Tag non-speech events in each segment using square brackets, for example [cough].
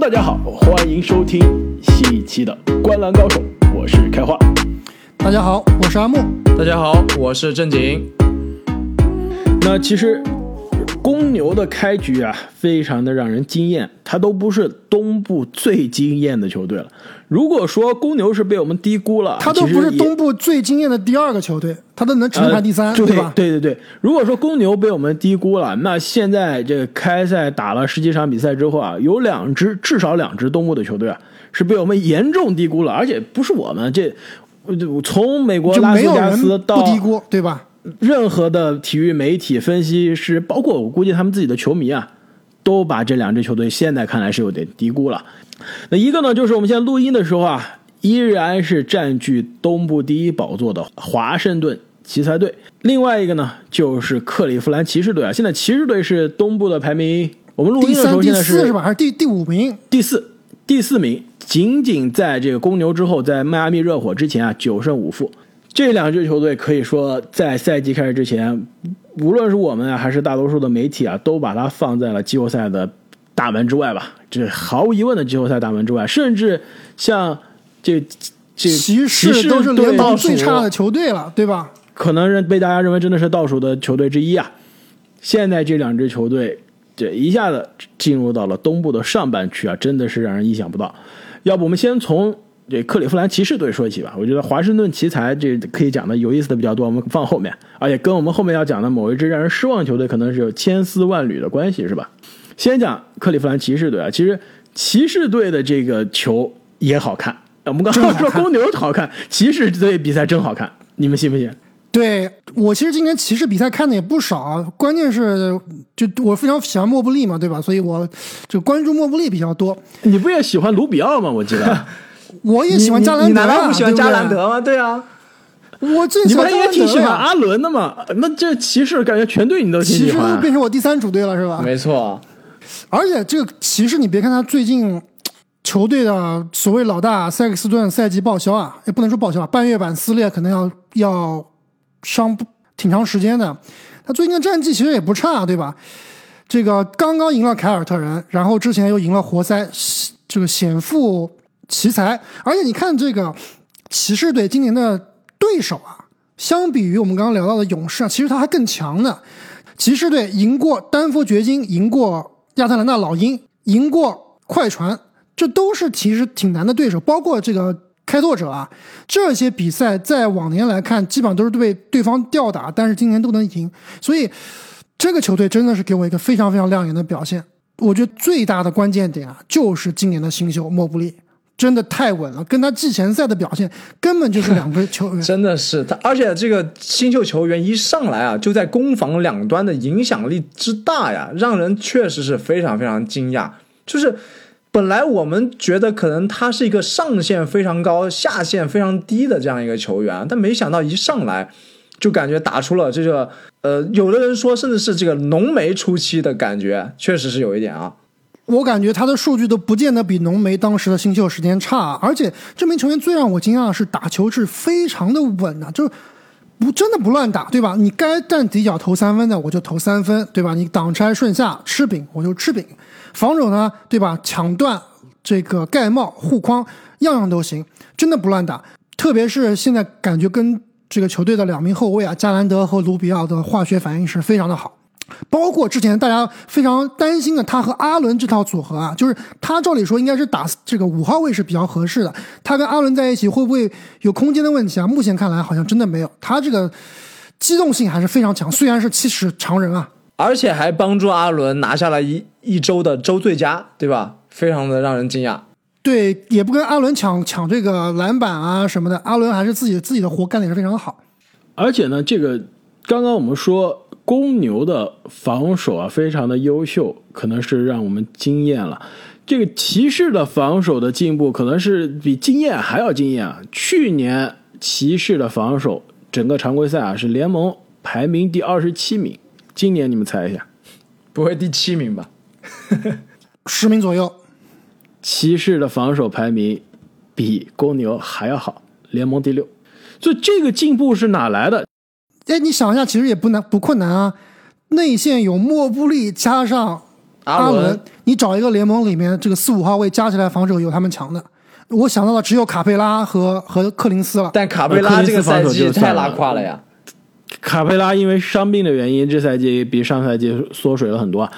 Hello，大家好，欢迎收听新一期的《观澜高手》，我是开花。大家好，我是阿木。大家好，我是正经。那其实公牛的开局啊，非常的让人惊艳，它都不是东部最惊艳的球队了。如果说公牛是被我们低估了，他都不是东部最惊艳的第二个球队，他都能只能排第三，呃对吧？对对对，如果说公牛被我们低估了，那现在这个开赛打了十几场比赛之后啊，有两支至少两支东部的球队啊是被我们严重低估了，而且不是我们这。呃从美国就拉斯加斯到不低估，对吧？任何的体育媒体分析师，包括我估计他们自己的球迷啊，都把这两支球队现在看来是有点低估了。那一个呢，就是我们现在录音的时候啊，依然是占据东部第一宝座的华盛顿奇才队；另外一个呢，就是克利夫兰骑士队啊。现在骑士队是东部的排名，我们录、音的时候现在是第四是吧？还是第第五名？第四，第四名，仅仅在这个公牛之后，在迈阿密热火之前啊，九胜五负。这两支球队可以说在赛季开始之前，无论是我们啊，还是大多数的媒体啊，都把它放在了季后赛的大门之外吧。这毫无疑问的季后赛大门之外，甚至像这这骑士士都是队联盟最差的球队了，对吧？可能认被大家认为真的是倒数的球队之一啊。现在这两支球队，这一下子进入到了东部的上半区啊，真的是让人意想不到。要不我们先从这克利夫兰骑士队说起吧。我觉得华盛顿奇才这可以讲的有意思的比较多，我们放后面，而且跟我们后面要讲的某一支让人失望球队可能是有千丝万缕的关系，是吧？先讲克利夫兰骑士队啊，其实骑士队的这个球也好看。我们刚刚说公牛好看，骑士队比赛真好看，你们信不信？对我其实今年骑士比赛看的也不少啊，关键是就我非常喜欢莫布利嘛，对吧？所以我就关注莫布利比较多。你不也喜欢卢比奥吗？我记得 [laughs] 我也喜欢加兰德、啊，你难道不喜欢加兰德吗？对啊，我最喜欢你不是也挺喜欢阿伦的吗？那这骑士感觉全队你都挺骑士都。变成我第三主队了，是吧？没错，而且这个骑士，你别看他最近球队的所谓老大塞克斯顿赛季报销啊，也不能说报销啊，半月板撕裂可能要要伤不挺长时间的。他最近的战绩其实也不差，对吧？这个刚刚赢了凯尔特人，然后之前又赢了活塞，这个显富奇才。而且你看这个骑士队今年的对手啊，相比于我们刚刚聊到的勇士啊，其实他还更强呢。骑士队赢过丹佛掘金，赢过亚特兰大老鹰，赢过快船，这都是其实挺难的对手。包括这个开拓者啊，这些比赛在往年来看，基本上都是被对方吊打，但是今年都能赢。所以这个球队真的是给我一个非常非常亮眼的表现。我觉得最大的关键点啊，就是今年的新秀莫布利。真的太稳了，跟他季前赛的表现根本就是两个球员。真的是他，而且这个新秀球员一上来啊，就在攻防两端的影响力之大呀，让人确实是非常非常惊讶。就是本来我们觉得可能他是一个上限非常高、下限非常低的这样一个球员，但没想到一上来就感觉打出了这个呃，有的人说甚至是这个浓眉初期的感觉，确实是有一点啊。我感觉他的数据都不见得比浓眉当时的新秀时间差，啊而且这名球员最让我惊讶的是打球是非常的稳啊，就是不真的不乱打，对吧？你该站底角投三分的我就投三分，对吧？你挡拆顺下吃饼我就吃饼，防守呢，对吧？抢断这个盖帽护框样样都行，真的不乱打。特别是现在感觉跟这个球队的两名后卫啊，加兰德和卢比奥的化学反应是非常的好。包括之前大家非常担心的他和阿伦这套组合啊，就是他照理说应该是打这个五号位是比较合适的，他跟阿伦在一起会不会有空间的问题啊？目前看来好像真的没有，他这个机动性还是非常强，虽然是七尺长人啊，而且还帮助阿伦拿下了一一周的周最佳，对吧？非常的让人惊讶。对，也不跟阿伦抢抢这个篮板啊什么的，阿伦还是自己自己的活干的也是非常好。而且呢，这个刚刚我们说公牛的防守啊，非常的优秀，可能是让我们惊艳了。这个骑士的防守的进步，可能是比惊艳还要惊艳啊！去年骑士的防守整个常规赛啊是联盟排名第二十七名，今年你们猜一下，不会第七名吧？十名左右，[laughs] 骑士的防守排名比公牛还要好，联盟第六。所以这个进步是哪来的？哎，你想一下，其实也不难不困难啊。内线有莫布利加上阿伦，你找一个联盟里面这个四五号位加起来防守有他们强的，我想到的只有卡佩拉和和克林斯了。但卡佩拉这个赛季太拉胯了呀。卡佩拉因为伤病的原因，这赛季比上赛季缩水了很多。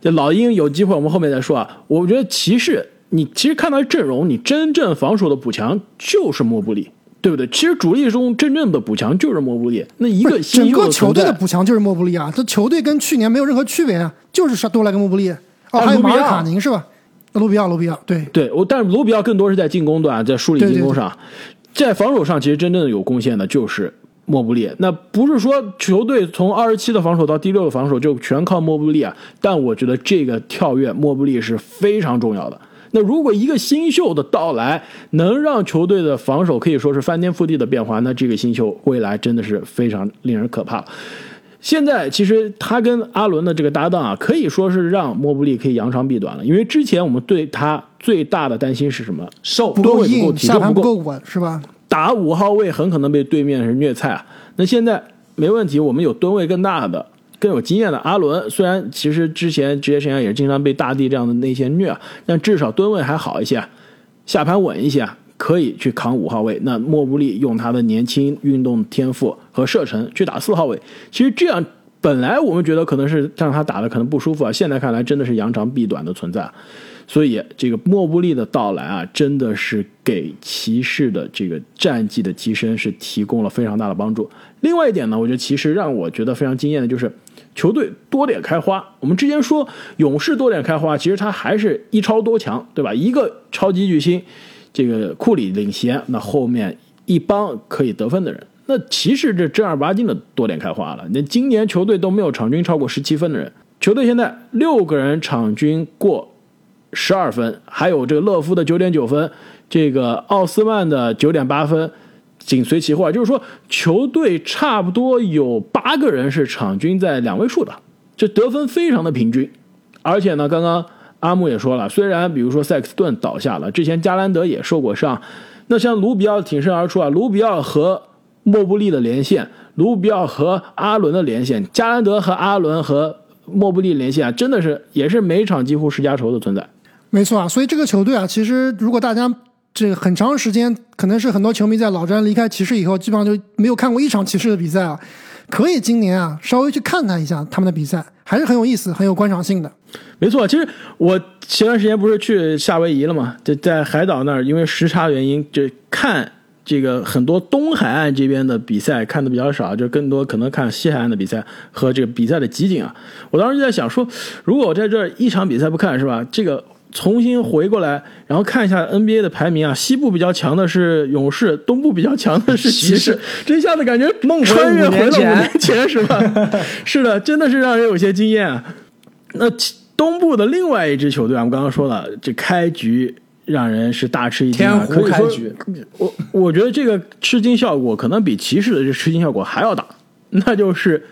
这老鹰有机会，我们后面再说啊。我觉得骑士，你其实看到阵容，你真正防守的补强就是莫布里，对不对？其实主力中真正的补强就是莫布利。那一个整个球队的补强就是莫布利啊，这球队跟去年没有任何区别啊，就是多来个莫布利。哦，还有马尔卡宁是吧？卢比奥，卢比奥，对对，我但是卢比奥更多是在进攻端，在梳理进攻上，在防守上其实真正的有贡献的就是。莫布利，那不是说球队从二十七的防守到第六的防守就全靠莫布利啊，但我觉得这个跳跃莫布利是非常重要的。那如果一个新秀的到来能让球队的防守可以说是翻天覆地的变化，那这个新秀未来真的是非常令人可怕。现在其实他跟阿伦的这个搭档啊，可以说是让莫布利可以扬长避短了，因为之前我们对他最大的担心是什么？瘦，不够硬，下盘不够稳，是吧？打五号位很可能被对面是虐菜啊！那现在没问题，我们有吨位更大的、更有经验的阿伦。虽然其实之前职业生涯也是经常被大地这样的内线虐，但至少吨位还好一些，下盘稳一些，可以去扛五号位。那莫布利用他的年轻、运动天赋和射程去打四号位，其实这样本来我们觉得可能是让他打的可能不舒服啊，现在看来真的是扬长避短的存在。所以，这个莫布利的到来啊，真的是给骑士的这个战绩的提升是提供了非常大的帮助。另外一点呢，我觉得其实让我觉得非常惊艳的就是球队多点开花。我们之前说勇士多点开花，其实他还是一超多强，对吧？一个超级巨星，这个库里领衔，那后面一帮可以得分的人。那骑士这正儿八经的多点开花了。那今年球队都没有场均超过十七分的人，球队现在六个人场均过。十二分，还有这个乐夫的九点九分，这个奥斯曼的九点八分，紧随其后啊。就是说，球队差不多有八个人是场均在两位数的，这得分非常的平均。而且呢，刚刚阿木也说了，虽然比如说塞克斯顿倒下了，之前加兰德也受过伤，那像卢比奥挺身而出啊，卢比奥和莫布利的连线，卢比奥和阿伦的连线，加兰德和阿伦和莫布利连线啊，真的是也是每场几乎十加球的存在。没错啊，所以这个球队啊，其实如果大家这个很长时间，可能是很多球迷在老詹离开骑士以后，基本上就没有看过一场骑士的比赛啊，可以今年啊稍微去看看一下他们的比赛，还是很有意思、很有观赏性的。没错，其实我前段时间不是去夏威夷了嘛，就在海岛那儿，因为时差原因，就看这个很多东海岸这边的比赛看的比较少，就更多可能看西海岸的比赛和这个比赛的集锦啊。我当时就在想说，如果我在这一场比赛不看，是吧？这个。重新回过来，然后看一下 NBA 的排名啊，西部比较强的是勇士，东部比较强的是骑士。[laughs] 这一下子感觉梦穿越回了五年前，是吧？[laughs] 是的，真的是让人有些惊艳。那东部的另外一支球队啊，我们刚刚说了，这开局让人是大吃一惊。天湖开局，我我觉得这个吃惊效果可能比骑士的这吃惊效果还要大，那就是。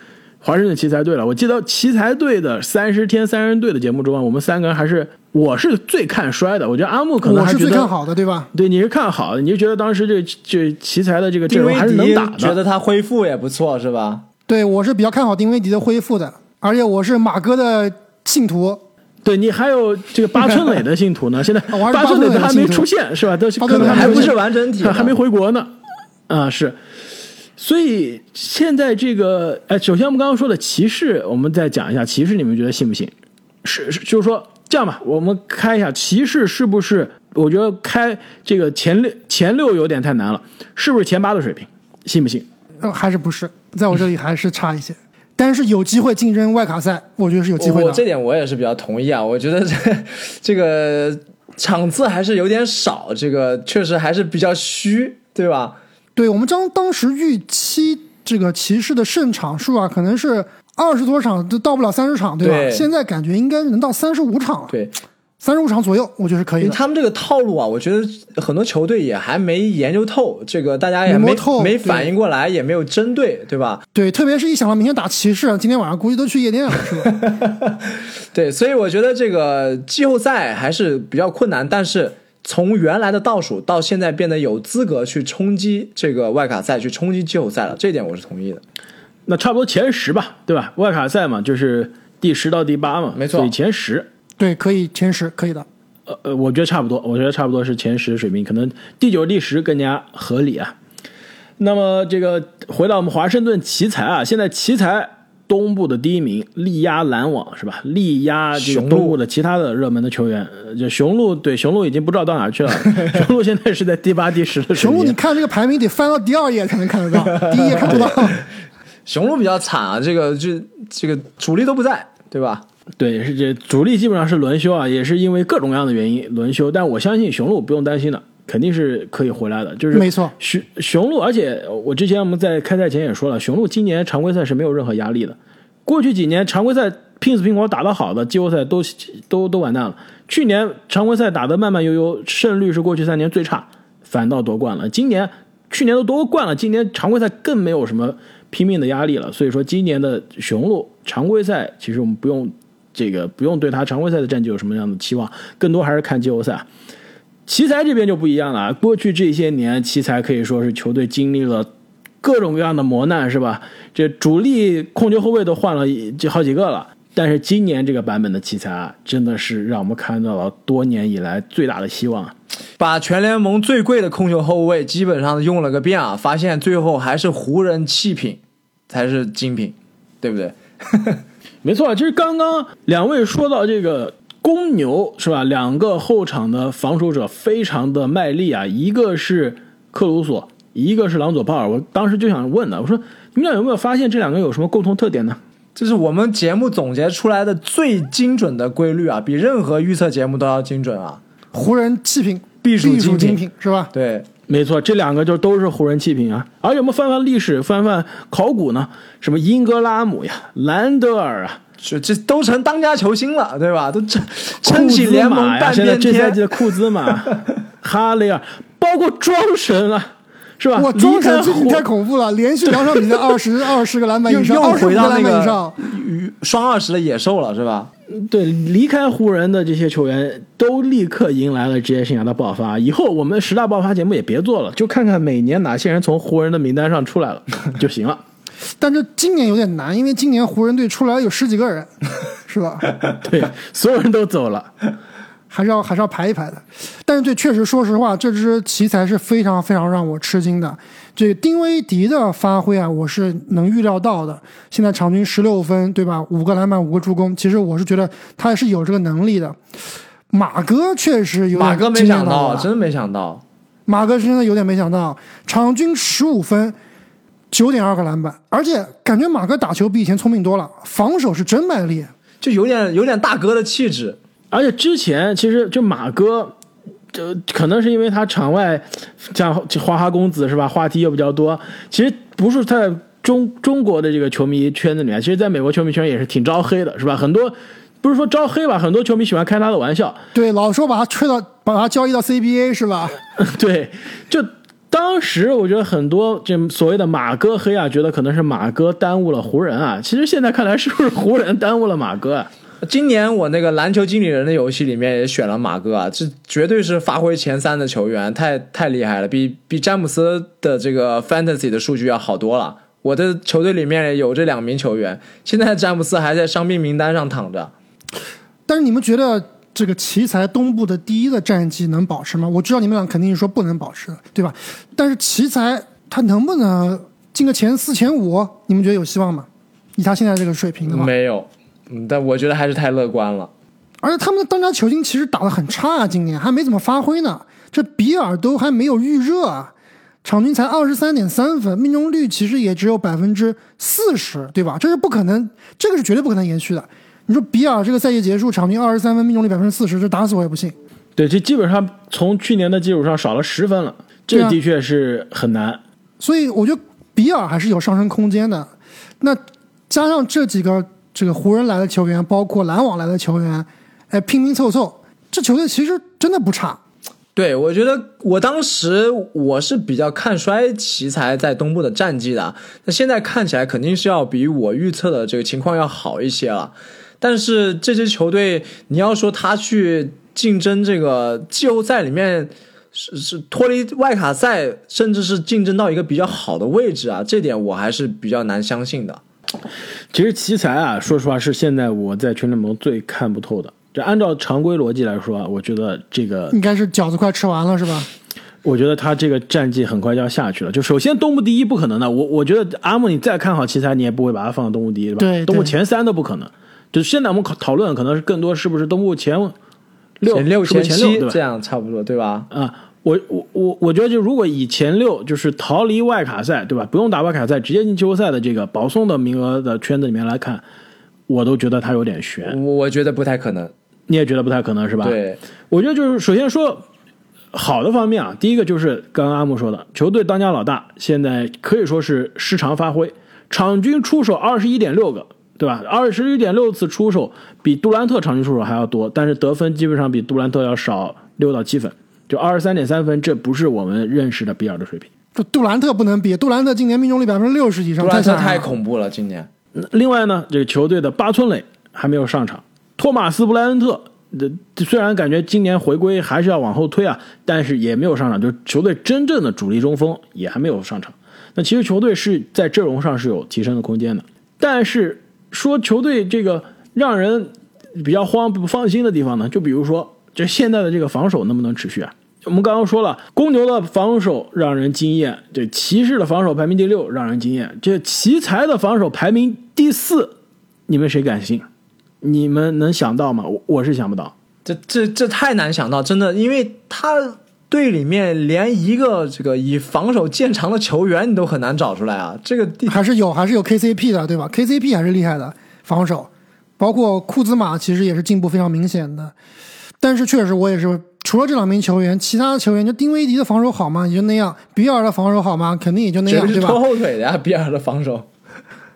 华盛顿奇才队了，我记得奇才队的三十天三人队的节目中啊，我们三个人还是我是最看衰的。我觉得阿木可能还是最看好的，对吧？对，你是看好的，你就觉得当时这这奇才的这个阵容还是能打的，觉得他恢复也不错，是吧？对，我是比较看好丁威迪的恢复的，而且我是马哥的信徒。对你还有这个八村垒的信徒呢，[laughs] 现在八村垒都还没出现，是吧？都可能还不是完整体，还没回国呢。啊，是。所以现在这个，哎，首先我们刚刚说的骑士，我们再讲一下骑士，你们觉得信不信？是，就是说这样吧，我们开一下骑士是不是？我觉得开这个前六前六有点太难了，是不是前八的水平？信不信？呃，还是不是？在我这里还是差一些，但是有机会竞争外卡赛，我觉得是有机会的。这点我也是比较同意啊，我觉得这 [laughs] 这个场次还是有点少，这个确实还是比较虚，对吧？对我们当当时预期这个骑士的胜场数啊，可能是二十多场都到不了三十场，对吧？现在感觉应该能到三十五场了。对，三十五场左右，我觉得是可以的。他们这个套路啊，我觉得很多球队也还没研究透，这个大家也没没反应过来，也没有针对，对吧？对，特别是一想到明天打骑士，今天晚上估计都去夜店了，是吧？[laughs] 对，所以我觉得这个季后赛还是比较困难，但是。从原来的倒数到现在变得有资格去冲击这个外卡赛，去冲击季后赛了，这点我是同意的。那差不多前十吧，对吧？外卡赛嘛，就是第十到第八嘛，没错所以前十。对，可以前十，可以的。呃呃，我觉得差不多，我觉得差不多是前十水平，可能第九、第十更加合理啊。那么这个回到我们华盛顿奇才啊，现在奇才东部的第一名力压篮网是吧？力压这个东部的其他的热门的球员，呃就雄鹿对雄鹿已经不知道到哪去了，[laughs] 雄鹿现在是在第八、第十的水雄鹿，你。看这个排名得翻到第二页才能看得到，第一页看不到。雄鹿比较惨啊，这个这这个主力都不在，对吧？对，是这主力基本上是轮休啊，也是因为各种各样的原因轮休。但我相信雄鹿不用担心的，肯定是可以回来的。就是没错雄雄鹿，而且我之前我们在开赛前也说了，雄鹿今年常规赛是没有任何压力的。过去几年常规赛拼死拼活打得好的，季后赛都都都完蛋了。去年常规赛打得慢慢悠悠，胜率是过去三年最差，反倒夺冠了。今年去年都夺冠了，今年常规赛更没有什么拼命的压力了。所以说，今年的雄鹿常规赛其实我们不用这个不用对他常规赛的战绩有什么样的期望，更多还是看季后赛。奇才这边就不一样了，过去这些年，奇才可以说是球队经历了各种各样的磨难，是吧？这主力控球后卫都换了就好几个了，但是今年这个版本的奇才啊，真的是让我们看到了多年以来最大的希望。把全联盟最贵的控球后卫基本上用了个遍啊，发现最后还是湖人弃品才是精品，对不对？没错，其实刚刚两位说到这个公牛是吧？两个后场的防守者非常的卖力啊，一个是克鲁索，一个是朗佐鲍尔。我当时就想问呢，我说你们俩有没有发现这两个有什么共同特点呢？这是我们节目总结出来的最精准的规律啊，比任何预测节目都要精准啊！湖人弃平，必属精品是吧？对，没错，这两个就都是湖人弃品啊。而且我们翻翻历史，翻翻考古呢，什么英格拉姆呀、兰德尔啊，这这都成当家球星了，对吧？都撑撑起联盟，半边现在这赛季天。的库兹马、哈雷尔，包括庄神啊，是吧？哇，离庄开神最近太恐怖了，连续两场比赛 [laughs] 二十二十个篮板又以上，又二十个篮回到那板以上个。双二十的野兽了，是吧？对，离开湖人的这些球员都立刻迎来了职业生涯的爆发。以后我们十大爆发节目也别做了，就看看每年哪些人从湖人的名单上出来了 [laughs] 就行了。但这今年有点难，因为今年湖人队出来有十几个人，是吧？[laughs] 对，所有人都走了。还是要还是要排一排的。但是这确实，说实话，这支奇才是非常非常让我吃惊的。这个丁威迪的发挥啊，我是能预料到的。现在场均十六分，对吧？五个篮板，五个助攻，其实我是觉得他是有这个能力的。马哥确实有点马哥没想到，真没想到。马哥真的有点没想到，场均十五分，九点二个篮板，而且感觉马哥打球比以前聪明多了，防守是真卖力。就有点有点大哥的气质，而且之前其实就马哥，就可能是因为他场外像花花公子是吧，话题又比较多。其实不是在中中国的这个球迷圈子里面，其实在美国球迷圈也是挺招黑的，是吧？很多不是说招黑吧，很多球迷喜欢开他的玩笑。对，老说把他吹到，把他交易到 CBA 是吧？对，就当时我觉得很多这所谓的马哥黑啊，觉得可能是马哥耽误了湖人啊。其实现在看来，是不是湖人耽误了马哥啊？今年我那个篮球经理人的游戏里面也选了马哥啊，这绝对是发挥前三的球员，太太厉害了，比比詹姆斯的这个 fantasy 的数据要好多了。我的球队里面有这两名球员，现在詹姆斯还在伤病名单上躺着。但是你们觉得这个奇才东部的第一的战绩能保持吗？我知道你们俩肯定是说不能保持，对吧？但是奇才他能不能进个前四、前五？你们觉得有希望吗？以他现在这个水平的话，没有，嗯，但我觉得还是太乐观了。而且他们的当家球星其实打得很差啊，今年还没怎么发挥呢。这比尔都还没有预热啊，场均才二十三点三分，命中率其实也只有百分之四十，对吧？这是不可能，这个是绝对不可能延续的。你说比尔这个赛季结束，场均二十三分，命中率百分之四十，这打死我也不信。对，这基本上从去年的基础上少了十分了，这的确是很难。所以我觉得比尔还是有上升空间的。那加上这几个这个湖人来的球员，包括篮网来的球员，哎，拼拼凑凑，这球队其实真的不差。对，我觉得我当时我是比较看衰奇才在东部的战绩的，那现在看起来肯定是要比我预测的这个情况要好一些了。但是这支球队，你要说他去竞争这个季后赛里面，是是脱离外卡赛，甚至是竞争到一个比较好的位置啊，这点我还是比较难相信的。其实奇才啊，说实话是现在我在全联盟最看不透的。这按照常规逻辑来说啊，我觉得这个应该是饺子快吃完了是吧？我觉得他这个战绩很快就要下去了。就首先东部第一不可能的，我我觉得阿木你再看好奇才，你也不会把它放到东部第一对吧？对对东部前三都不可能。就现在我们讨讨论可能是更多是不是东部前六前六前七这？样差不多对吧？啊，我我我我觉得就如果以前六就是逃离外卡赛对吧？不用打外卡赛直接进季后赛的这个保送的名额的圈子里面来看，我都觉得他有点悬。我我觉得不太可能。你也觉得不太可能是吧？，对，我觉得就是首先说好的方面啊，第一个就是刚刚阿木说的，球队当家老大现在可以说是失常发挥，场均出手二十一点六个，对吧？二十一点六次出手比杜兰特场均出手还要多，但是得分基本上比杜兰特要少六到七分，就二十三点三分，这不是我们认识的比尔的水平。这杜兰特不能比，杜兰特今年命中率百分之六十以上，杜兰特太恐怖了，今年。另外呢，这个球队的巴村磊还没有上场，托马斯布莱恩特，这虽然感觉今年回归还是要往后推啊，但是也没有上场，就是球队真正的主力中锋也还没有上场。那其实球队是在阵容上是有提升的空间的，但是说球队这个让人比较慌不放心的地方呢，就比如说这现在的这个防守能不能持续啊？我们刚刚说了，公牛的防守让人惊艳，这骑士的防守排名第六，让人惊艳。这奇才的防守排名第四，你们谁敢信？你们能想到吗？我我是想不到。这这这太难想到，真的，因为他队里面连一个这个以防守见长的球员你都很难找出来啊。这个地还是有还是有 KCP 的，对吧？KCP 还是厉害的防守，包括库兹马其实也是进步非常明显的。但是确实我也是，除了这两名球员，其他的球员就丁威迪的防守好吗？也就那样。比尔的防守好吗？肯定也就那样，对吧拖？后腿的呀，比尔的防守。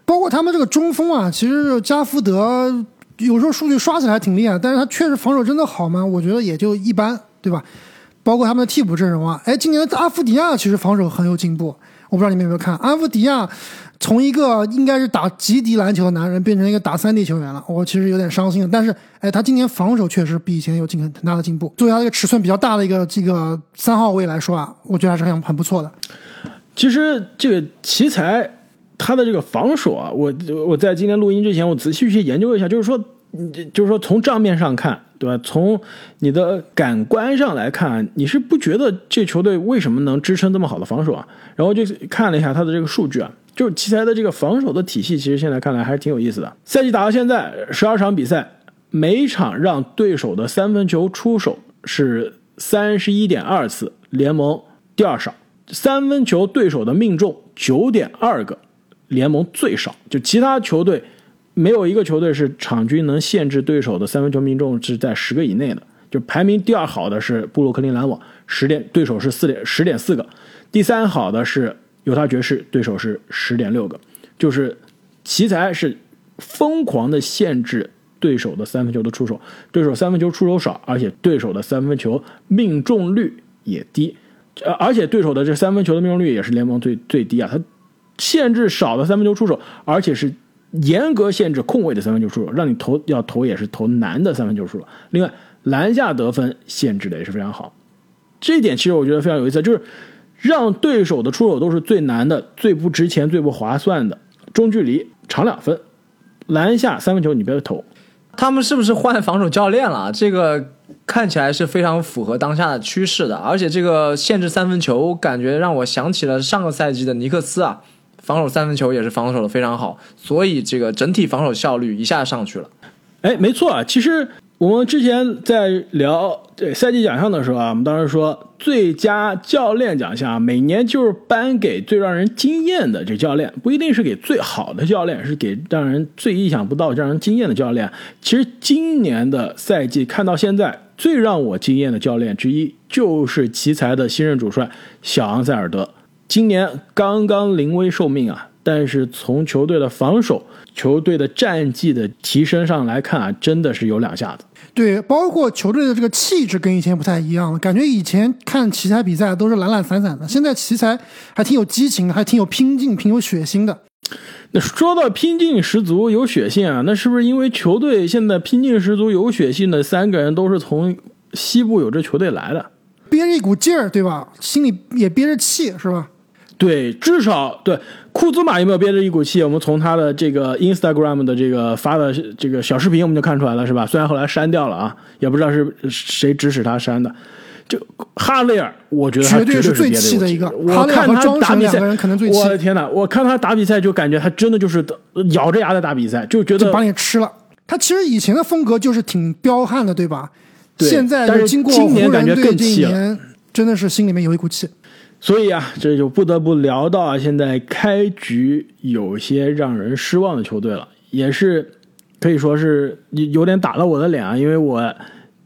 包括他们这个中锋啊，其实加福德有时候数据刷起来挺厉害，但是他确实防守真的好吗？我觉得也就一般，对吧？包括他们的替补阵容啊，哎，今年的阿夫迪亚其实防守很有进步，我不知道你们有没有看，阿夫迪亚从一个应该是打极地篮球的男人变成一个打三 D 球员了，我其实有点伤心的。但是，哎，他今年防守确实比以前有进很大的进步。作为他这个尺寸比较大的一个这个三号位来说啊，我觉得还是很很不错的。其实这个奇才他的这个防守啊，我我在今天录音之前，我仔细去研究一下，就是说，就是说从账面上看，对吧？从你的感官上来看，你是不觉得这球队为什么能支撑这么好的防守啊？然后就看了一下他的这个数据啊，就是奇才的这个防守的体系，其实现在看来还是挺有意思的。赛季打到现在，十二场比赛，每场让对手的三分球出手是三十一点二次，联盟第二少。三分球对手的命中九点二个，联盟最少。就其他球队没有一个球队是场均能限制对手的三分球命中是在十个以内的。就排名第二好的是布鲁克林篮网，十点对手是四点十点四个，第三好的是犹他爵士，对手是十点六个。就是奇才是疯狂的限制对手的三分球的出手，对手三分球出手少，而且对手的三分球命中率也低。呃，而且对手的这三分球的命中率也是联盟最最低啊，他限制少的三分球出手，而且是严格限制空位的三分球出手，让你投要投也是投难的三分球出手。另外，篮下得分限制的也是非常好，这一点其实我觉得非常有意思，就是让对手的出手都是最难的、最不值钱、最不划算的中距离长两分，篮下三分球你别投。他们是不是换防守教练了？这个看起来是非常符合当下的趋势的，而且这个限制三分球，感觉让我想起了上个赛季的尼克斯啊，防守三分球也是防守的非常好，所以这个整体防守效率一下上去了。哎，没错啊，其实我们之前在聊这赛季奖项的时候啊，我们当时说最佳教练奖项每年就是颁给最让人惊艳的这教练，不一定是给最好的教练，是给让人最意想不到、让人惊艳的教练。其实今年的赛季看到现在，最让我惊艳的教练之一就是奇才的新任主帅小昂塞尔德。今年刚刚临危受命啊，但是从球队的防守、球队的战绩的提升上来看啊，真的是有两下子。对，包括球队的这个气质跟以前不太一样了，感觉以前看奇才比赛都是懒懒散散的，现在奇才还挺有激情的，还挺有拼劲、挺有血性的。那说到拼劲十足、有血性啊，那是不是因为球队现在拼劲十足、有血性的三个人都是从西部有支球队来的？憋着一股劲儿，对吧？心里也憋着气，是吧？对，至少对库兹马有没有憋着一股气？我们从他的这个 Instagram 的这个发的这个小视频我们就看出来了，是吧？虽然后来删掉了啊，也不知道是谁指使他删的。就哈雷尔，我觉得他绝对对是最气的一个我看他打比赛，我的天呐，我看他打比赛就感觉他真的就是 [laughs] 咬着牙在打比赛，就觉得就把你吃了。他其实以前的风格就是挺彪悍的，对吧？对现在但是经过今年感觉湖人队这一更气了年，真的是心里面有一股气。所以啊，这就不得不聊到啊，现在开局有些让人失望的球队了，也是可以说是有点打了我的脸啊，因为我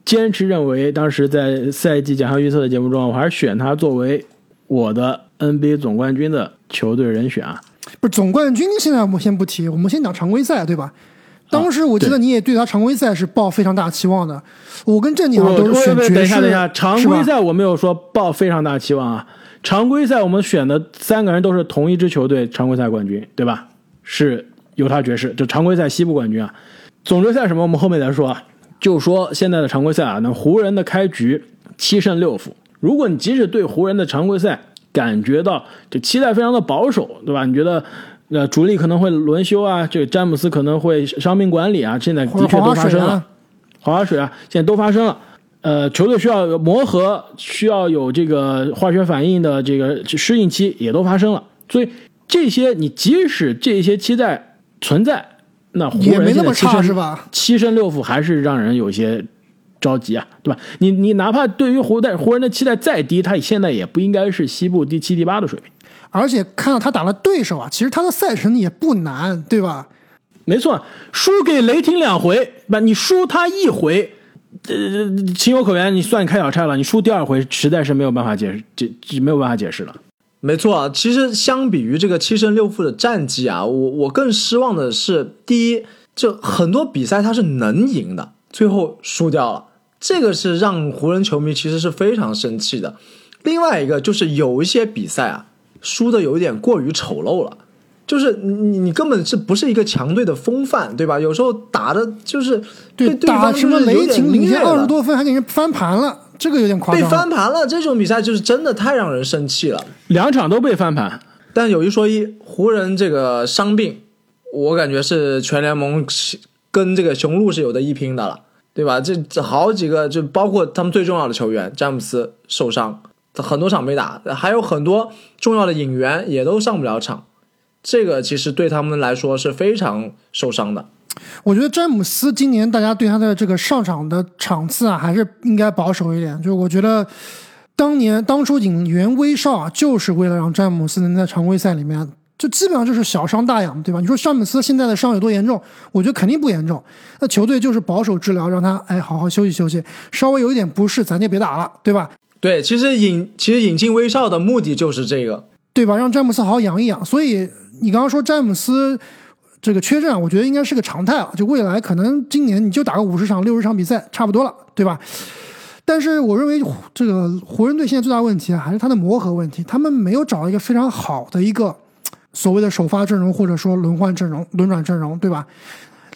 坚持认为，当时在赛季奖项预测的节目中，我还是选他作为我的 NBA 总冠军的球队人选啊。不是总冠军，现在我们先不提，我们先讲常规赛，对吧？当时我记得你也对他常规赛是抱非常大期望的，我跟郑景好我像都是选我爵士。等一下，等一下，常规赛我没有说抱非常大期望啊。常规赛我们选的三个人都是同一支球队常规赛冠军，对吧？是犹他爵士，就常规赛西部冠军啊。总决赛什么我们后面再说啊。就说现在的常规赛啊，那湖人的开局七胜六负。如果你即使对湖人的常规赛感觉到这期待非常的保守，对吧？你觉得呃主力可能会轮休啊，这个詹姆斯可能会伤病管理啊，现在的确都发生了。水啊，水啊，现在都发生了。呃，球队需要磨合，需要有这个化学反应的这个适应期，也都发生了。所以这些你即使这些期待存在，那湖也人没那么差，是吧？七胜六负还是让人有些着急啊，对吧？你你哪怕对于湖人湖人的期待再低，他现在也不应该是西部第七、第八的水平。而且看到他打了对手啊，其实他的赛程也不难，对吧？没错，输给雷霆两回，不，你输他一回，呃，情有可原，你算你开小差了。你输第二回，实在是没有办法解释，这这没有办法解释了。没错，其实相比于这个七胜六负的战绩啊，我我更失望的是，第一，就很多比赛他是能赢的，最后输掉了，这个是让湖人球迷其实是非常生气的。另外一个就是有一些比赛啊，输的有一点过于丑陋了。就是你你根本是不是一个强队的风范，对吧？有时候打的就是对对打方什么雷霆领先二十多分，还给人翻盘了，这个有点夸张被。翻盘了，这种比赛就是真的太让人生气了。两场都被翻盘，但有一说一，湖人这个伤病，我感觉是全联盟跟这个雄鹿是有的一拼的了，对吧？这这好几个，就包括他们最重要的球员詹姆斯受伤，很多场没打，还有很多重要的引援也都上不了场。这个其实对他们来说是非常受伤的。我觉得詹姆斯今年大家对他的这个上场的场次啊，还是应该保守一点。就是我觉得当年当初引援威少啊，就是为了让詹姆斯能在常规赛里面，就基本上就是小伤大养，对吧？你说詹姆斯现在的伤有多严重？我觉得肯定不严重。那球队就是保守治疗，让他哎好好休息休息，稍微有一点不适，咱就别打了，对吧？对，其实引其实引进威少的目的就是这个。对吧？让詹姆斯好好养一养。所以你刚刚说詹姆斯这个缺阵，我觉得应该是个常态啊。就未来可能今年你就打个五十场、六十场比赛，差不多了，对吧？但是我认为这个湖人队现在最大问题啊，还是他的磨合问题。他们没有找到一个非常好的一个所谓的首发阵容，或者说轮换阵容、轮转阵容，对吧？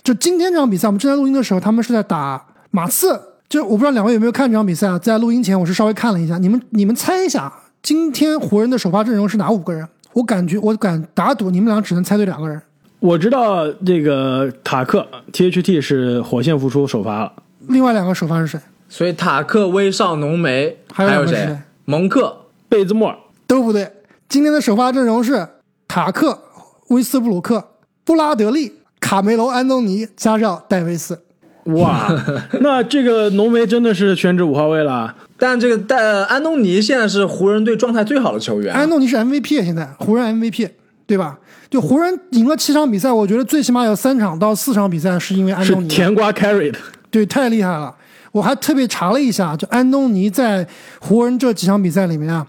就今天这场比赛，我们正在录音的时候，他们是在打马刺。就我不知道两位有没有看这场比赛啊？在录音前，我是稍微看了一下。你们你们猜一下，今天湖人的首发阵容是哪五个人？我感觉我敢打赌，你们俩只能猜对两个人。我知道这个塔克 THT 是火线复出首发了，另外两个首发是谁？所以塔克、威少、浓眉还有谁？蒙克。贝兹莫尔。都不对。今天的首发阵容是塔克、威斯布鲁克、布拉德利、卡梅隆·安东尼加上戴维斯。[laughs] 哇，那这个浓眉真的是选址五号位了。但这个但安东尼现在是湖人队状态最好的球员啊，安东尼是 MVP，现在湖人 MVP，对吧？就湖人赢了七场比赛，我觉得最起码有三场到四场比赛是因为安东尼。甜瓜 carry 的，对，太厉害了！我还特别查了一下，就安东尼在湖人这几场比赛里面啊，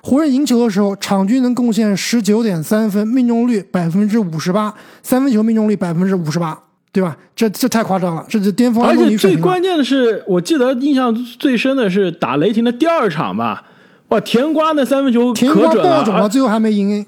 湖人赢球的时候，场均能贡献十九点三分，命中率百分之五十八，三分球命中率百分之五十八，对吧？这这太夸张了，这是巅峰而且。最关键的是，我记得印象最深的是打雷霆的第二场吧，哇，甜瓜那三分球可准了，爆种了，最后还没赢。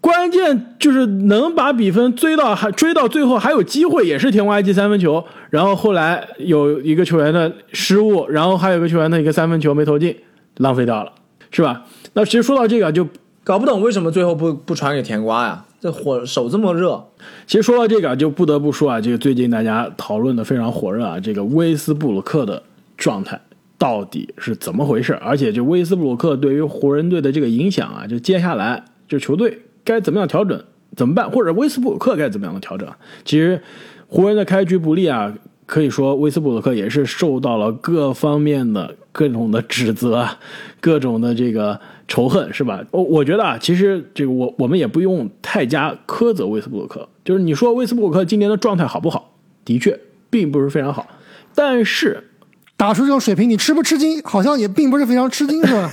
关键就是能把比分追到还追到最后还有机会，也是甜瓜一记三分球，然后后来有一个球员的失误，然后还有一个球员的一个三分球没投进，浪费掉了，是吧？那其实说到这个就搞不懂为什么最后不不传给甜瓜呀？这火手这么热，其实说到这个，就不得不说啊，这个最近大家讨论的非常火热啊，这个威斯布鲁克的状态到底是怎么回事？而且就威斯布鲁克对于湖人队的这个影响啊，就接下来就球队该怎么样调整，怎么办？或者威斯布鲁克该怎么样的调整？其实湖人的开局不利啊，可以说威斯布鲁克也是受到了各方面的各种的指责，各种的这个。仇恨是吧？我我觉得啊，其实这个我我们也不用太加苛责威斯布鲁克。就是你说威斯布鲁克今年的状态好不好？的确并不是非常好，但是打出这种水平，你吃不吃惊？好像也并不是非常吃惊，是吧？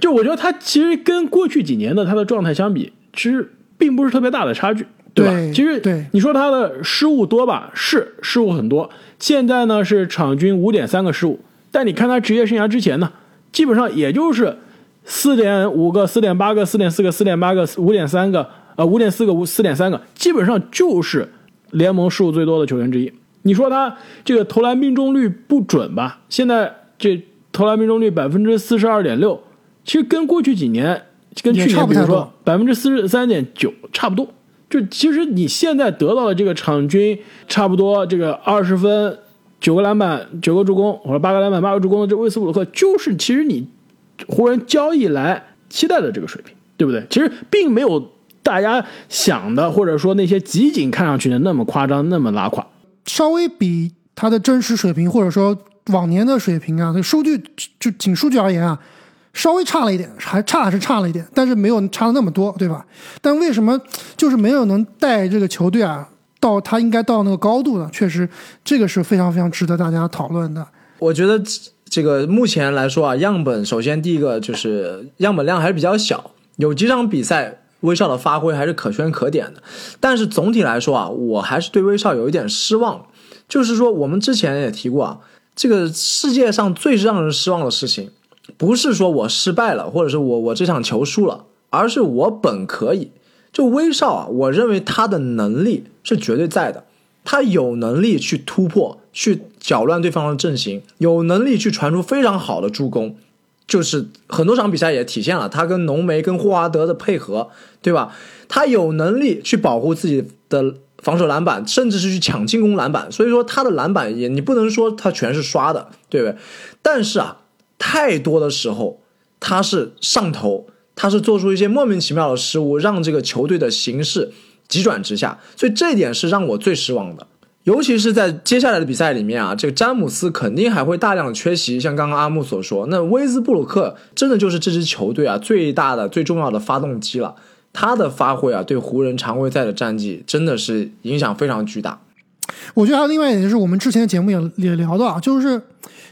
就我觉得他其实跟过去几年的他的状态相比，其实并不是特别大的差距，对吧？其实对你说他的失误多吧？是失误很多。现在呢是场均五点三个失误，但你看他职业生涯之前呢，基本上也就是。四点五个，四点八个，四点四个，四点八个，五点三个，呃，五点四个，五四点三个，基本上就是联盟失误最多的球员之一。你说他这个投篮命中率不准吧？现在这投篮命中率百分之四十二点六，其实跟过去几年，跟去年比如说百分之四十三点九差不多。就其实你现在得到的这个场均差不多这个二十分、九个篮板、九个助攻，或者八个篮板、八个助攻的这威斯布鲁克，就是其实你。湖人交易来期待的这个水平，对不对？其实并没有大家想的，或者说那些集锦看上去的那么夸张，那么拉垮。稍微比他的真实水平，或者说往年的水平啊，这数据就仅数据而言啊，稍微差了一点，还差还是差了一点，但是没有差的那么多，对吧？但为什么就是没有能带这个球队啊到他应该到那个高度呢？确实，这个是非常非常值得大家讨论的。我觉得。这个目前来说啊，样本首先第一个就是样本量还是比较小，有几场比赛威少的发挥还是可圈可点的。但是总体来说啊，我还是对威少有一点失望。就是说，我们之前也提过啊，这个世界上最让人失望的事情，不是说我失败了，或者是我我这场球输了，而是我本可以。就威少啊，我认为他的能力是绝对在的。他有能力去突破，去搅乱对方的阵型，有能力去传出非常好的助攻，就是很多场比赛也体现了他跟浓眉、跟霍华德的配合，对吧？他有能力去保护自己的防守篮板，甚至是去抢进攻篮板。所以说他的篮板也你不能说他全是刷的，对不对？但是啊，太多的时候他是上头，他是做出一些莫名其妙的失误，让这个球队的形势。急转直下，所以这一点是让我最失望的。尤其是在接下来的比赛里面啊，这个詹姆斯肯定还会大量的缺席。像刚刚阿木所说，那威斯布鲁克真的就是这支球队啊最大的、最重要的发动机了。他的发挥啊，对湖人常规赛的战绩真的是影响非常巨大。我觉得还有另外一点，就是我们之前的节目也也聊到啊，就是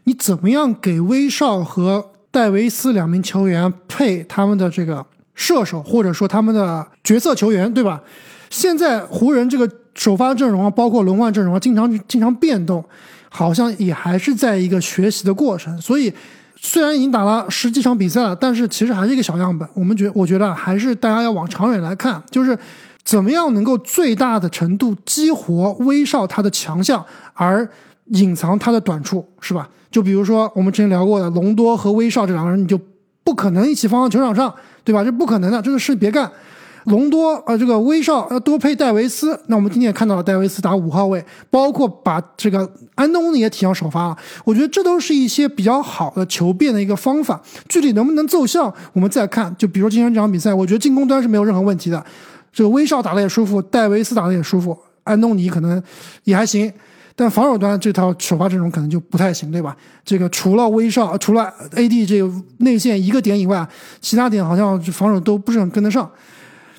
你怎么样给威少和戴维斯两名球员配他们的这个射手，或者说他们的角色球员，对吧？现在湖人这个首发阵容啊，包括轮换阵容啊，经常经常变动，好像也还是在一个学习的过程。所以，虽然已经打了十几场比赛了，但是其实还是一个小样本。我们觉，我觉得还是大家要往长远来看，就是怎么样能够最大的程度激活威少他的强项，而隐藏他的短处，是吧？就比如说我们之前聊过的隆多和威少这两个人，你就不可能一起放到球场上，对吧？这不可能的，这个事别干。隆多呃，这个威少要多配戴维斯，那我们今天也看到了戴维斯打五号位，包括把这个安东尼也提上首发。我觉得这都是一些比较好的求变的一个方法，具体能不能奏效，我们再看。就比如今天这场比赛，我觉得进攻端是没有任何问题的，这个威少打的也舒服，戴维斯打的也舒服，安东尼可能也还行，但防守端这套首发阵容可能就不太行，对吧？这个除了威少，除了 AD 这个内线一个点以外，其他点好像防守都不是很跟得上。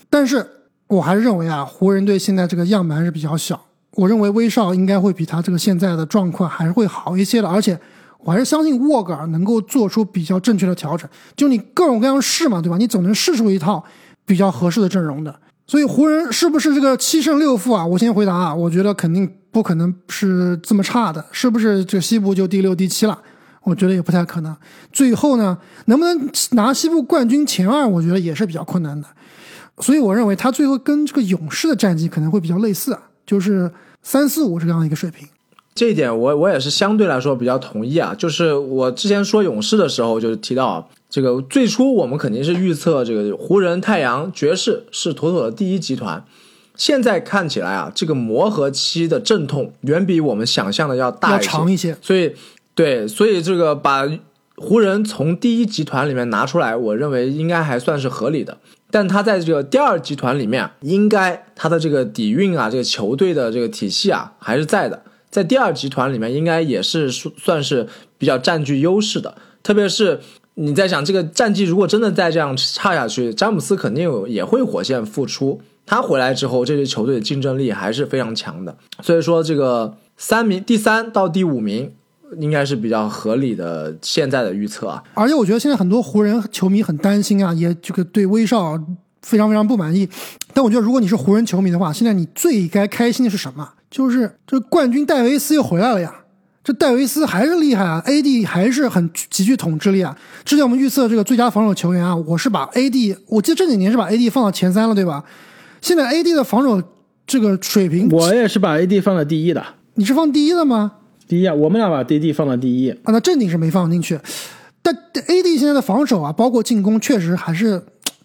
但是我还是认为啊，湖人队现在这个样本还是比较小。我认为威少应该会比他这个现在的状况还是会好一些的，而且我还是相信沃格尔能够做出比较正确的调整。就你各种各样试嘛，对吧？你总能试出一套比较合适的阵容的。所以湖人是不是这个七胜六负啊？我先回答啊，我觉得肯定不可能是这么差的。是不是这西部就第六、第七了？我觉得也不太可能。最后呢，能不能拿西部冠军前二？我觉得也是比较困难的。所以我认为他最后跟这个勇士的战绩可能会比较类似啊，就是三四五这样一个水平。这一点我我也是相对来说比较同意啊。就是我之前说勇士的时候，就是提到啊，这个最初我们肯定是预测这个湖人、太阳、爵士是妥妥的第一集团。现在看起来啊，这个磨合期的阵痛远比我们想象的要大要长一些。所以对，所以这个把湖人从第一集团里面拿出来，我认为应该还算是合理的。但他在这个第二集团里面，应该他的这个底蕴啊，这个球队的这个体系啊，还是在的。在第二集团里面，应该也是算是比较占据优势的。特别是你在想，这个战绩如果真的再这样差下去，詹姆斯肯定有也会火线复出。他回来之后，这支球队的竞争力还是非常强的。所以说，这个三名第三到第五名应该是比较合理的现在的预测啊。而且我觉得现在很多湖人球迷很担心啊，也这个对威少非常非常不满意。但我觉得如果你是湖人球迷的话，现在你最该开心的是什么？就是这冠军戴维斯又回来了呀！这戴维斯还是厉害啊，AD 还是很极具统治力啊。之前我们预测这个最佳防守球员啊，我是把 AD，我记得这几年是把 AD 放到前三了，对吧？现在 AD 的防守这个水平，我也是把 AD 放在第一的。你是放第一的吗？第一啊，我们俩把 DD 放到第一啊，那正经是没放进去。但 AD 现在的防守啊，包括进攻，确实还是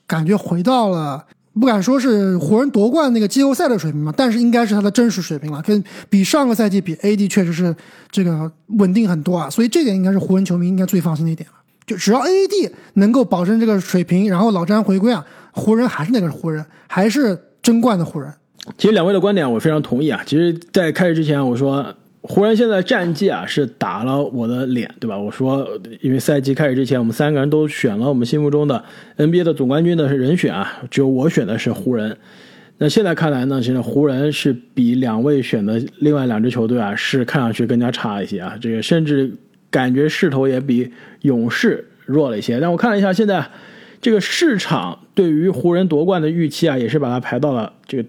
感觉回到了。不敢说是湖人夺冠那个季后赛的水平嘛，但是应该是他的真实水平了。跟比上个赛季比，AD 确实是这个稳定很多啊，所以这点应该是湖人球迷应该最放心的一点了。就只要 AD 能够保证这个水平，然后老詹回归啊，湖人还是那个湖人，还是争冠的湖人。其实两位的观点我非常同意啊。其实，在开始之前我说。湖人现在战绩啊是打了我的脸，对吧？我说，因为赛季开始之前，我们三个人都选了我们心目中的 NBA 的总冠军的人选啊，只有我选的是湖人。那现在看来呢，现在湖人是比两位选的另外两支球队啊，是看上去更加差一些啊。这个甚至感觉势头也比勇士弱了一些。但我看了一下，现在这个市场对于湖人夺冠的预期啊，也是把它排到了这个。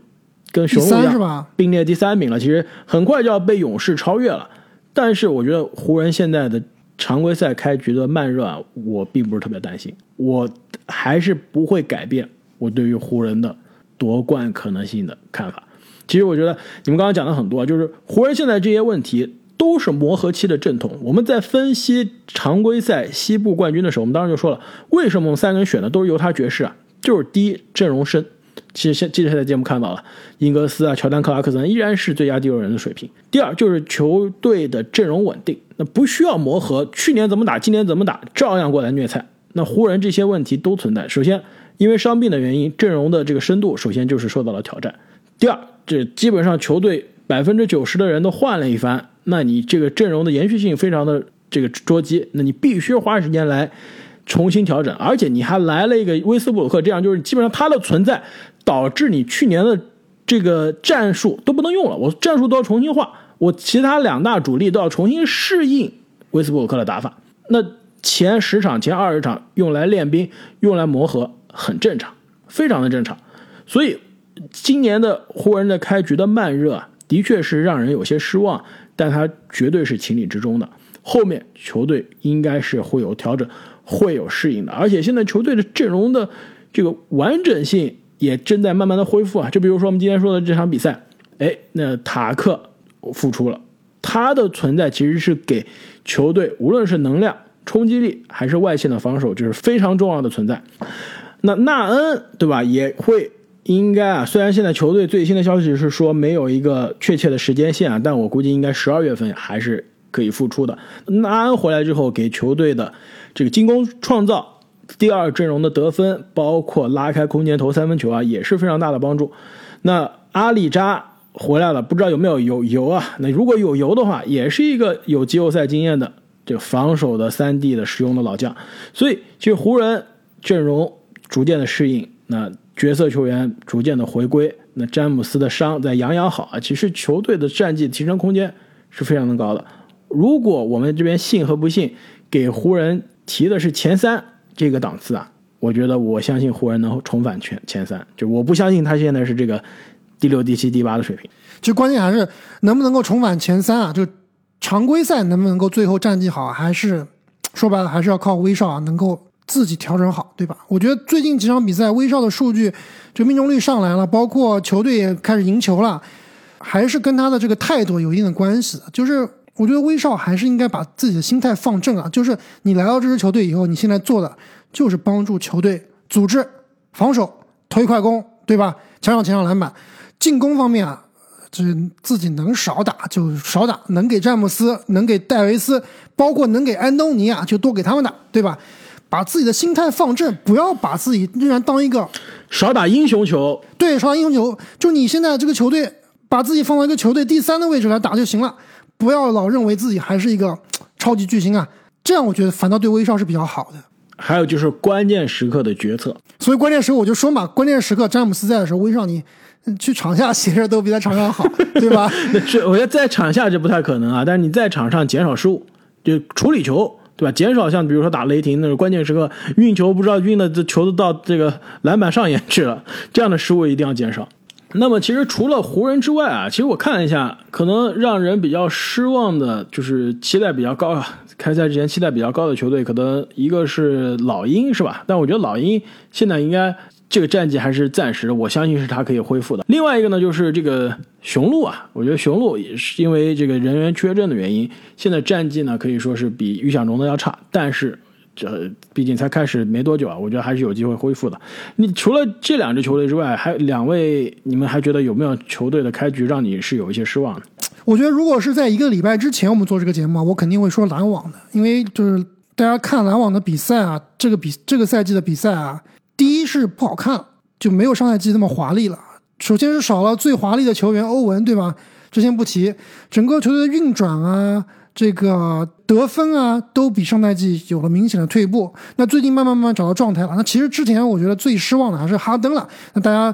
跟雄鹿一样并列第三名了，其实很快就要被勇士超越了。但是我觉得湖人现在的常规赛开局的慢热啊，我并不是特别担心，我还是不会改变我对于湖人的夺冠可能性的看法。其实我觉得你们刚刚讲的很多，就是湖人现在这些问题都是磨合期的阵痛。我们在分析常规赛西部冠军的时候，我们当时就说了，为什么我们三个人选的都是犹他爵士啊？就是第一阵容深。其实现记者现在节目看到了，英格斯啊、乔丹、克拉克森依然是最佳第六人的水平。第二就是球队的阵容稳定，那不需要磨合，去年怎么打，今年怎么打，照样过来虐菜。那湖人这些问题都存在。首先，因为伤病的原因，阵容的这个深度首先就是受到了挑战。第二，这基本上球队百分之九十的人都换了一番，那你这个阵容的延续性非常的这个捉急，那你必须花时间来重新调整，而且你还来了一个威斯布鲁克，这样就是基本上他的存在。导致你去年的这个战术都不能用了，我战术都要重新画，我其他两大主力都要重新适应威斯布鲁克的打法。那前十场、前二十场用来练兵、用来磨合，很正常，非常的正常。所以今年的湖人的开局的慢热啊，的确是让人有些失望，但它绝对是情理之中的。后面球队应该是会有调整、会有适应的，而且现在球队的阵容的这个完整性。也正在慢慢的恢复啊，就比如说我们今天说的这场比赛，哎，那塔克复出了，他的存在其实是给球队无论是能量、冲击力还是外线的防守，就是非常重要的存在。那纳恩对吧，也会应该啊，虽然现在球队最新的消息是说没有一个确切的时间线啊，但我估计应该十二月份还是可以复出的。纳恩回来之后给球队的这个进攻创造。第二阵容的得分，包括拉开空间投三分球啊，也是非常大的帮助。那阿里扎回来了，不知道有没有有油啊？那如果有油的话，也是一个有季后赛经验的这个防守的三 D 的使用的老将。所以，其实湖人阵容逐渐的适应，那角色球员逐渐的回归，那詹姆斯的伤在养养好啊，其实球队的战绩提升空间是非常的高的。如果我们这边信和不信，给湖人提的是前三。这个档次啊，我觉得我相信湖人能重返前前三，就我不相信他现在是这个第六、第七、第八的水平。其实关键还是能不能够重返前三啊？就常规赛能不能够最后战绩好，还是说白了还是要靠威少啊，能够自己调整好，对吧？我觉得最近几场比赛威少的数据就命中率上来了，包括球队也开始赢球了，还是跟他的这个态度有一定的关系，就是。我觉得威少还是应该把自己的心态放正啊，就是你来到这支球队以后，你现在做的就是帮助球队组织、防守、推快攻，对吧？抢抢前场篮板，进攻方面啊，这自己能少打就少打，能给詹姆斯、能给戴维斯，包括能给安东尼啊，就多给他们打，对吧？把自己的心态放正，不要把自己仍然当一个少打英雄球，对少打英雄球。就你现在这个球队，把自己放到一个球队第三的位置来打就行了，不要老认为自己还是一个 [tsk] 超级巨星啊。这样我觉得反倒对威少是比较好的。还有就是关键时刻的决策，所以关键时刻我就说嘛，关键时刻詹姆斯在的时候，威少你去场下写着都比在场上好，[laughs] 对吧？这我觉得在场下这不太可能啊，但是你在场上减少失误，就处理球。对吧？减少像比如说打雷霆那种关键时刻运球，不知道运的这球都到这个篮板上沿去了，这样的失误一定要减少。那么其实除了湖人之外啊，其实我看了一下，可能让人比较失望的就是期待比较高啊，开赛之前期待比较高的球队，可能一个是老鹰，是吧？但我觉得老鹰现在应该。这个战绩还是暂时，我相信是他可以恢复的。另外一个呢，就是这个雄鹿啊，我觉得雄鹿也是因为这个人员缺阵的原因，现在战绩呢可以说是比预想中的要差。但是这毕竟才开始没多久啊，我觉得还是有机会恢复的。你除了这两支球队之外，还两位，你们还觉得有没有球队的开局让你是有一些失望的？我觉得如果是在一个礼拜之前我们做这个节目，我肯定会说篮网的，因为就是大家看篮网的比赛啊，这个比这个赛季的比赛啊。第一是不好看，就没有上赛季那么华丽了。首先是少了最华丽的球员欧文，对吧？这先不提，整个球队的运转啊，这个得分啊，都比上赛季有了明显的退步。那最近慢慢慢慢找到状态了。那其实之前我觉得最失望的还是哈登了。那大家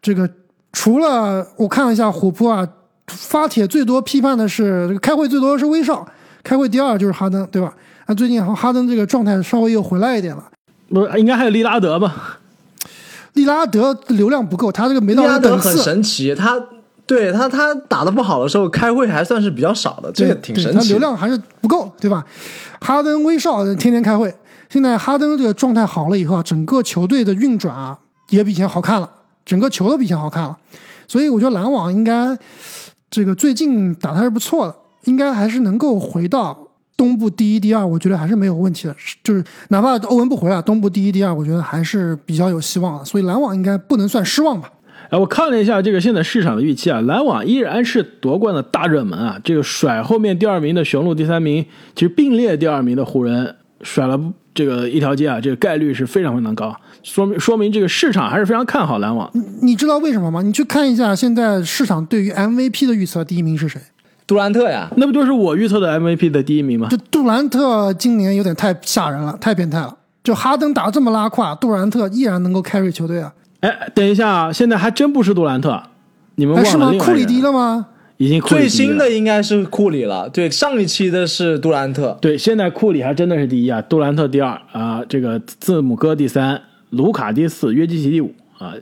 这个除了我看了一下虎扑啊，发帖最多批判的是这个开会最多的是威少，开会第二就是哈登，对吧？那最近好像哈登这个状态稍微又回来一点了。不是应该还有利拉德吧？利拉德流量不够，他这个没到那等次。很神奇，他对他他打的不好的时候开会还算是比较少的，这个挺神奇。他流量还是不够，对吧？哈登、威少天天开会，现在哈登这个状态好了以后啊，整个球队的运转啊也比以前好看了，整个球都比以前好看了。所以我觉得篮网应该这个最近打的还是不错的，应该还是能够回到。东部第一、第二，我觉得还是没有问题的。就是哪怕欧文不回来，东部第一、第二，我觉得还是比较有希望的。所以篮网应该不能算失望吧？哎，我看了一下这个现在市场的预期啊，篮网依然是夺冠的大热门啊。这个甩后面第二名的雄鹿，第三名其实并列第二名的湖人，甩了这个一条街啊，这个概率是非常非常高，说明说明这个市场还是非常看好篮网。你你知道为什么吗？你去看一下现在市场对于 MVP 的预测，第一名是谁？杜兰特呀，那不就是我预测的 MVP 的第一名吗？这杜兰特今年有点太吓人了，太变态了。就哈登打这么拉胯，杜兰特依然能够 carry 球队啊！哎，等一下，现在还真不是杜兰特，你们忘了是吗？库里迪了吗？已经最新的应该是库里了。对，上一期的是杜兰特。对，现在库里还真的是第一啊，杜兰特第二啊，这个字母哥第三，卢卡第四，约基奇第五啊。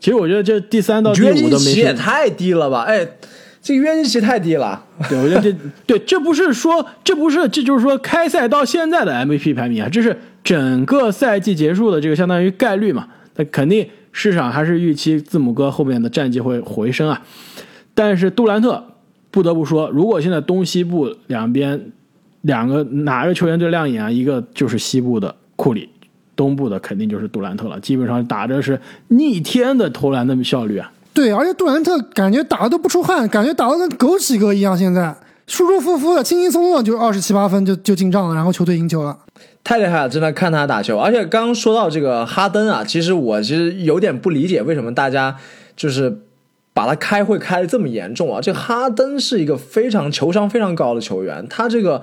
其实我觉得这第三到第五都没。约基奇也太低了吧？哎。这个约基奇太低了，对，我觉得这对，这不是说，这不是，这就是说开赛到现在的 MVP 排名啊，这是整个赛季结束的这个相当于概率嘛，那肯定市场还是预期字母哥后面的战绩会回升啊。但是杜兰特不得不说，如果现在东西部两边两个哪个球员最亮眼啊，一个就是西部的库里，东部的肯定就是杜兰特了，基本上打着是逆天的投篮的效率啊。对，而且杜兰特感觉打的都不出汗，感觉打的跟枸杞哥一样。现在舒舒服服的、轻轻松松的就二十七八分就就进账了，然后球队赢球了，太厉害了！真的看他打球。而且刚刚说到这个哈登啊，其实我其实有点不理解为什么大家就是把他开会开的这么严重啊。这哈登是一个非常球商非常高的球员，他这个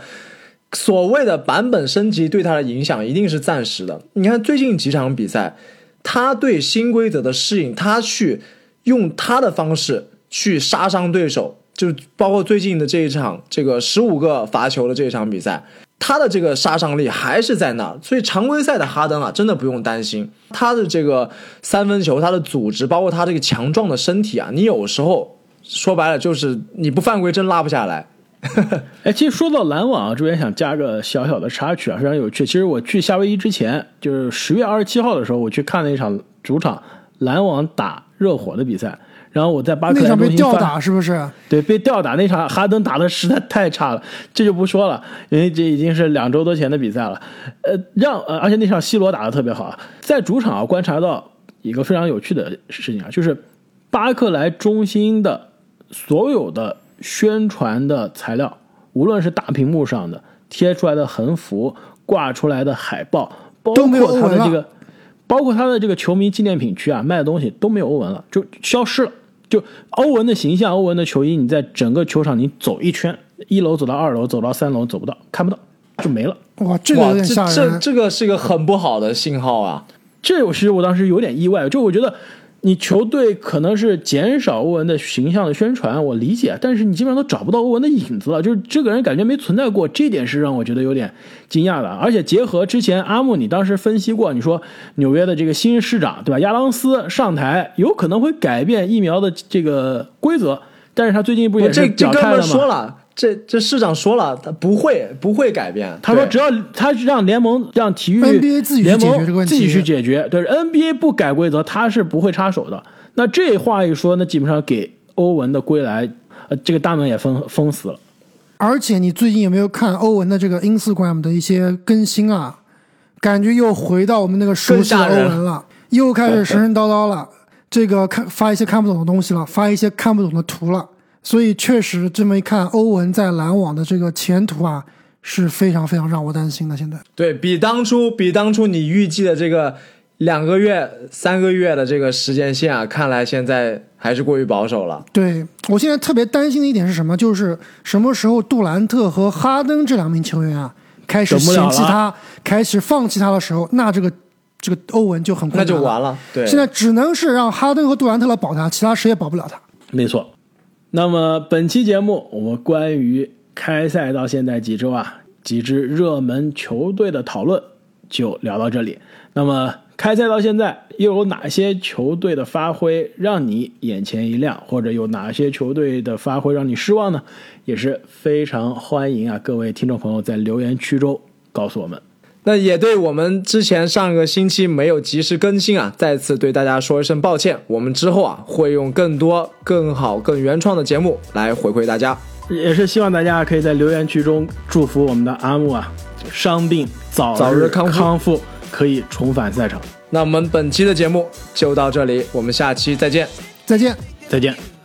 所谓的版本升级对他的影响一定是暂时的。你看最近几场比赛，他对新规则的适应，他去。用他的方式去杀伤对手，就包括最近的这一场这个十五个罚球的这一场比赛，他的这个杀伤力还是在那。所以常规赛的哈登啊，真的不用担心他的这个三分球，他的组织，包括他这个强壮的身体啊，你有时候说白了就是你不犯规真拉不下来。[laughs] 哎，其实说到篮网啊，这边想加个小小的插曲啊，非常有趣。其实我去夏威夷之前，就是十月二十七号的时候，我去看了一场主场篮网打。热火的比赛，然后我在巴克莱那场被吊打是不是？对，被吊打那场，哈登打的实在太差了，这就不说了，因为这已经是两周多前的比赛了。呃，让呃，而且那场 C 罗打的特别好啊，在主场啊观察到一个非常有趣的事情啊，就是巴克莱中心的所有的宣传的材料，无论是大屏幕上的贴出来的横幅、挂出来的海报，包括他的这个，包括他的这个球迷纪念品区啊，卖的东西都没有欧文了，就消失了。就欧文的形象，欧文的球衣，你在整个球场你走一圈，一楼走到二楼，走到三楼走不到，看不到，就没了。哇，这个，有点这吓人。这这个是一个很不好的信号啊！这我其实我当时有点意外，就我觉得你球队可能是减少欧文的形象的宣传，我理解，但是你基本上都找不到欧文的影子了，就是这个人感觉没存在过，这点是让我觉得有点惊讶的。而且结合之前阿木你当时分析过，你说纽约的这个新市长对吧，亚当斯上台有可能会改变疫苗的这个规则，但是他最近不也这是表态了吗？说了，这这市长说了，他不会不会改变。他说只要他让联盟让体育 NBA 自己去联盟解决这个问题自己去解决，对 NBA 不改规则，他是不会插手的。那这话一说，那基本上给欧文的归来，呃，这个大门也封封死了。而且你最近有没有看欧文的这个 Instagram 的一些更新啊？感觉又回到我们那个熟悉的欧文了，又开始神神叨叨了。这个看发一些看不懂的东西了，发一些看不懂的图了。所以确实这么一看，欧文在篮网的这个前途啊是非常非常让我担心的。现在对比当初比当初你预计的这个两个月、三个月的这个时间线啊，看来现在还是过于保守了。对我现在特别担心的一点是什么？就是什么时候杜兰特和哈登这两名球员啊开始嫌弃他，开始放弃他的时候，那这个这个欧文就很困那就完了。对，现在只能是让哈登和杜兰特来保他，其他谁也保不了他。没错。那么本期节目，我们关于开赛到现在几周啊，几支热门球队的讨论就聊到这里。那么开赛到现在，又有哪些球队的发挥让你眼前一亮，或者有哪些球队的发挥让你失望呢？也是非常欢迎啊，各位听众朋友在留言区中告诉我们。那也对我们之前上个星期没有及时更新啊，再次对大家说一声抱歉。我们之后啊会用更多、更好、更原创的节目来回馈大家。也是希望大家可以在留言区中祝福我们的阿木啊，伤病早早日康复康复，可以重返赛场。那我们本期的节目就到这里，我们下期再见。再见。再见。